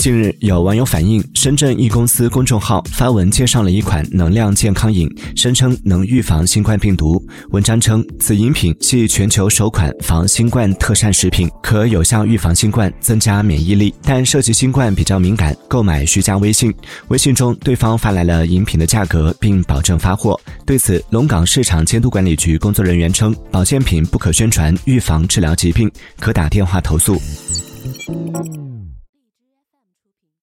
近日有网友反映深圳一公司公众号发文介绍了一款能量健康饮声称能预防新冠病毒文章称此饮品。系全球首款防新冠特膳食品。可有效预防新冠增加免疫力但涉及新冠比较敏感购买需加微信微信中对方发来了饮品。的价格并保证发货对此龙岗市场监督管理局工作人员称保健品不可宣传预防治疗疾病可打电话投诉